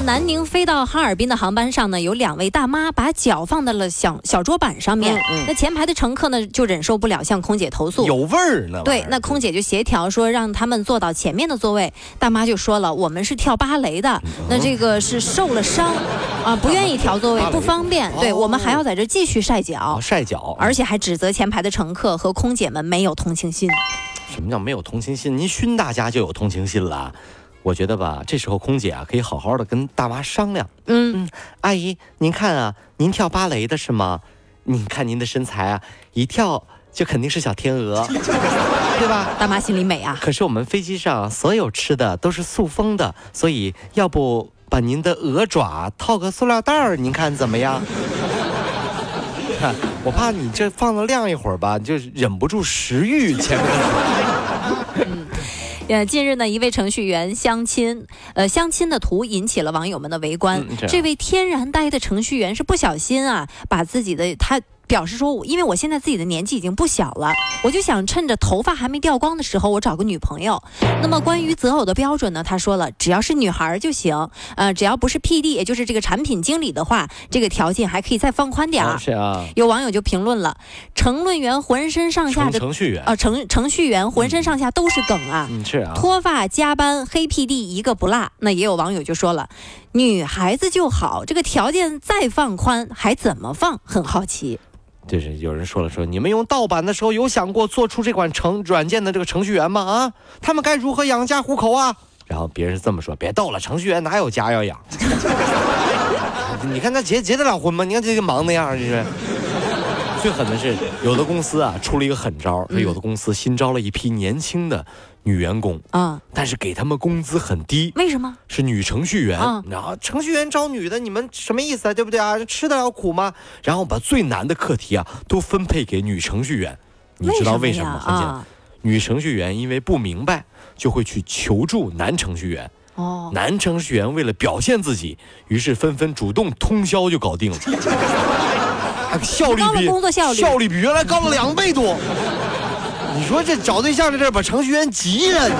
南宁飞到哈尔滨的航班上呢，有两位大妈把脚放在了小小桌板上面。那前排的乘客呢，就忍受不了，向空姐投诉。有味儿呢。对，那空姐就协调说，让他们坐到前面的座位。大妈就说了，我们是跳芭蕾的，那这个是受了伤，啊，不愿意调座位，不方便。对我们还要在这继续晒脚，晒脚，而且还指责前排的乘客和空姐们没有同情心。什么叫没有同情心？您熏大家就有同情心了。我觉得吧，这时候空姐啊，可以好好的跟大妈商量。嗯嗯，阿姨，您看啊，您跳芭蕾的是吗？你看您的身材啊，一跳就肯定是小天鹅，对吧？大妈心里美啊。可是我们飞机上所有吃的都是塑封的，所以要不把您的鹅爪套个塑料袋儿，您看怎么样？看，我怕你这放了晾一会儿吧，就忍不住食欲前面的。呃，近日呢，一位程序员相亲，呃，相亲的图引起了网友们的围观。这位天然呆的程序员是不小心啊，把自己的他。表示说，因为我现在自己的年纪已经不小了，我就想趁着头发还没掉光的时候，我找个女朋友。那么关于择偶的标准呢？他说了，只要是女孩就行，呃，只要不是 PD，也就是这个产品经理的话，这个条件还可以再放宽点儿。是啊。有网友就评论了，程论员浑身上下的程序员啊，程程序员浑身上下都是梗啊。嗯，是啊。脱发加班黑 PD 一个不落。那也有网友就说了，女孩子就好，这个条件再放宽还怎么放？很好奇。就是有人说了，说你们用盗版的时候有想过做出这款程软件的这个程序员吗？啊，他们该如何养家糊口啊？然后别人这么说，别逗了，程序员哪有家要养？你看他结结得了婚吗？你看这个忙那样，这是。最狠的是，有的公司啊出了一个狠招，说有的公司新招了一批年轻的女员工啊，但是给他们工资很低。为什么？是女程序员，然后程序员招女的，你们什么意思啊？对不对啊？吃得了苦吗？然后把最难的课题啊都分配给女程序员，你知道为什么吗？很简单，女程序员因为不明白，就会去求助男程序员。哦，男程序员为了表现自己，于是纷纷主动通宵就搞定了。效率比工作效率效率比原来高了两倍多。你说这找对象这事儿把程序员急了。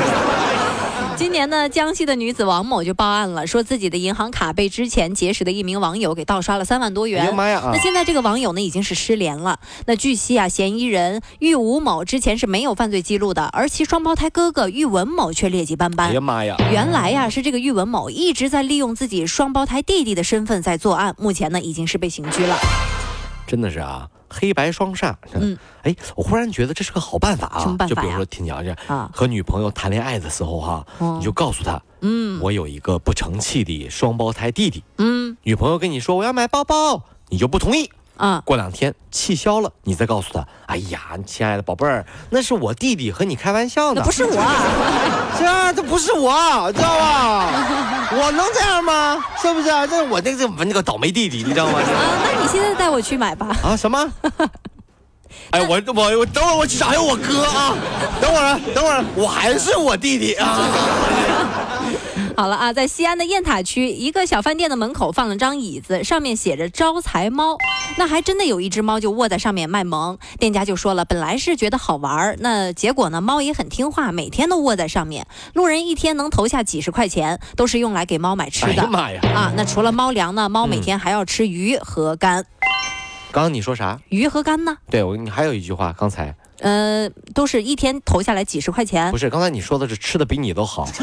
今年呢，江西的女子王某就报案了，说自己的银行卡被之前结识的一名网友给盗刷了三万多元。妈呀！那现在这个网友呢已经是失联了。那据悉啊，嫌疑人玉吴某之前是没有犯罪记录的，而其双胞胎哥哥玉文某却劣迹斑斑。哎呀妈呀！原来呀是这个玉文某一直在利用自己双胞胎弟弟的身份在作案，目前呢已经是被刑拘了。真的是啊，黑白双煞。嗯，哎，我忽然觉得这是个好办法啊。什么办法就比如说，听讲这啊，和女朋友谈恋爱的时候哈，你就告诉她，嗯，我有一个不成器的双胞胎弟弟。嗯，女朋友跟你说我要买包包，你就不同意。啊，过两天气消了，你再告诉他，哎呀，亲爱的宝贝儿，那是我弟弟和你开玩笑的，不是我，是啊，这不是我，知道吧？我能这样吗？是不是？这是我那个我那个倒霉弟弟，你知道吗？你现在带我去买吧。啊，什么？哎，我我我等会儿我去找下我哥啊，等会儿等会儿我还是我弟弟啊。好了啊，在西安的雁塔区，一个小饭店的门口放了张椅子，上面写着“招财猫”，那还真的有一只猫就卧在上面卖萌。店家就说了，本来是觉得好玩那结果呢，猫也很听话，每天都卧在上面。路人一天能投下几十块钱，都是用来给猫买吃的。妈呀！啊，那除了猫粮呢？猫每天还要吃鱼和肝。刚刚你说啥？鱼和肝呢？对，我你还有一句话，刚才。呃，都是一天投下来几十块钱。不是，刚才你说的是吃的比你都好。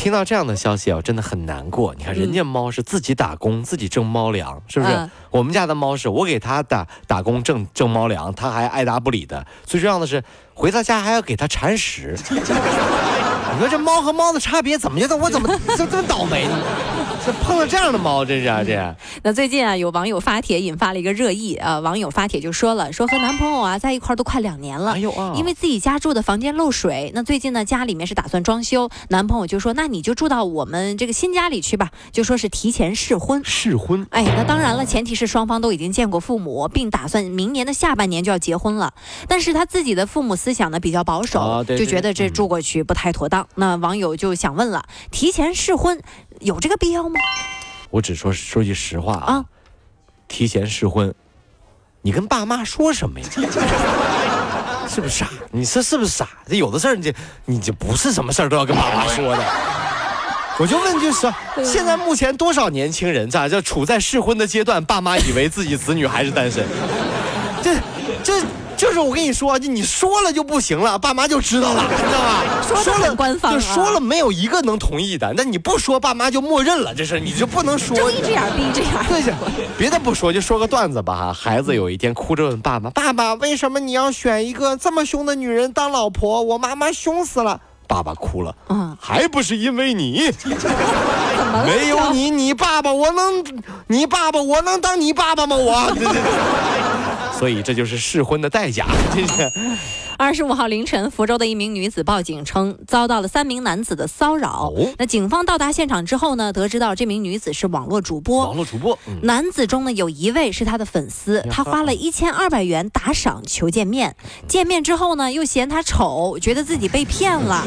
听到这样的消息啊，真的很难过。你看，人家猫是自己打工，自己挣猫粮，是不是？我们家的猫是我给它打打工挣挣猫粮，它还爱答不理的。最重要的是，回到家还要给它铲屎。你说这猫和猫的差别怎么就我怎么 这这么倒霉呢？这碰到这样的猫，真是啊，这。那最近啊，有网友发帖引发了一个热议啊。网友发帖就说了，说和男朋友啊在一块都快两年了，哎呦啊，因为自己家住的房间漏水，那最近呢家里面是打算装修，男朋友就说那你就住到我们这个新家里去吧，就说是提前试婚。试婚？哎，那当然了，前提是双方都已经见过父母，并打算明年的下半年就要结婚了。但是他自己的父母思想呢比较保守，就觉得这住过去不太妥当。那网友就想问了，提前试婚有这个必要吗？我只说说句实话啊，提前试婚，你跟爸妈说什么呀？是不是傻？你说是不是傻？这有的事儿，你你就不是什么事儿都要跟爸妈说的。我就问句实话，现在目前多少年轻人在这处在试婚的阶段？爸妈以为自己子女还是单身，这这。就是我跟你说，就你说了就不行了，爸妈就知道了，知道吧？说了官方，就说了没有一个能同意的。那你不说，爸妈就默认了，这事你就不能说。睁一只眼闭一只眼。对，别的不说，就说个段子吧哈。孩子有一天哭着问爸爸：“爸爸，为什么你要选一个这么凶的女人当老婆？我妈妈凶死了。”爸爸哭了，嗯，还不是因为你，没有你，你爸爸我能，你爸爸我能当你爸爸吗？我，所以这就是试婚的代价，谢谢。二十五号凌晨，福州的一名女子报警称遭到了三名男子的骚扰。那警方到达现场之后呢，得知到这名女子是网络主播。网络主播，男子中呢有一位是她的粉丝，他花了一千二百元打赏求见面。见面之后呢，又嫌她丑，觉得自己被骗了，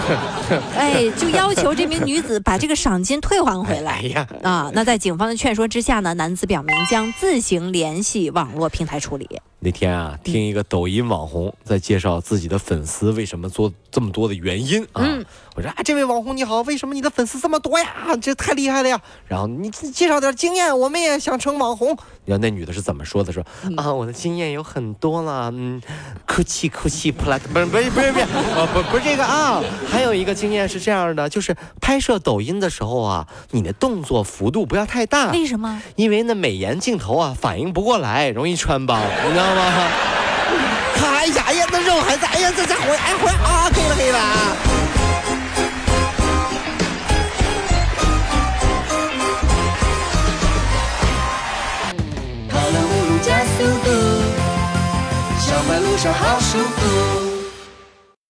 哎，就要求这名女子把这个赏金退还回来。哎呀，啊，那在警方的劝说之下呢，男子表明将自行联系网络平台处理。那天啊，听一个抖音网红在介绍自己的粉丝为什么做这么多的原因啊。我说啊，这位网红你好，为什么你的粉丝这么多呀？这太厉害了呀！然后你介绍点经验，我们也想成网红。你知道那女的是怎么说的？说啊，我的经验有很多了，嗯，哭泣哭泣，plus 不是不是不是不是，哦不不是这个啊，还有一个经验是这样的，就是拍摄抖音的时候啊，你的动作幅度不要太大。为什么？因为那美颜镜头啊反应不过来，容易穿帮，你知道吗？哎呀哎呀，那肉还在，哎呀这家伙哎回啊，可以了可以了。上好舒服。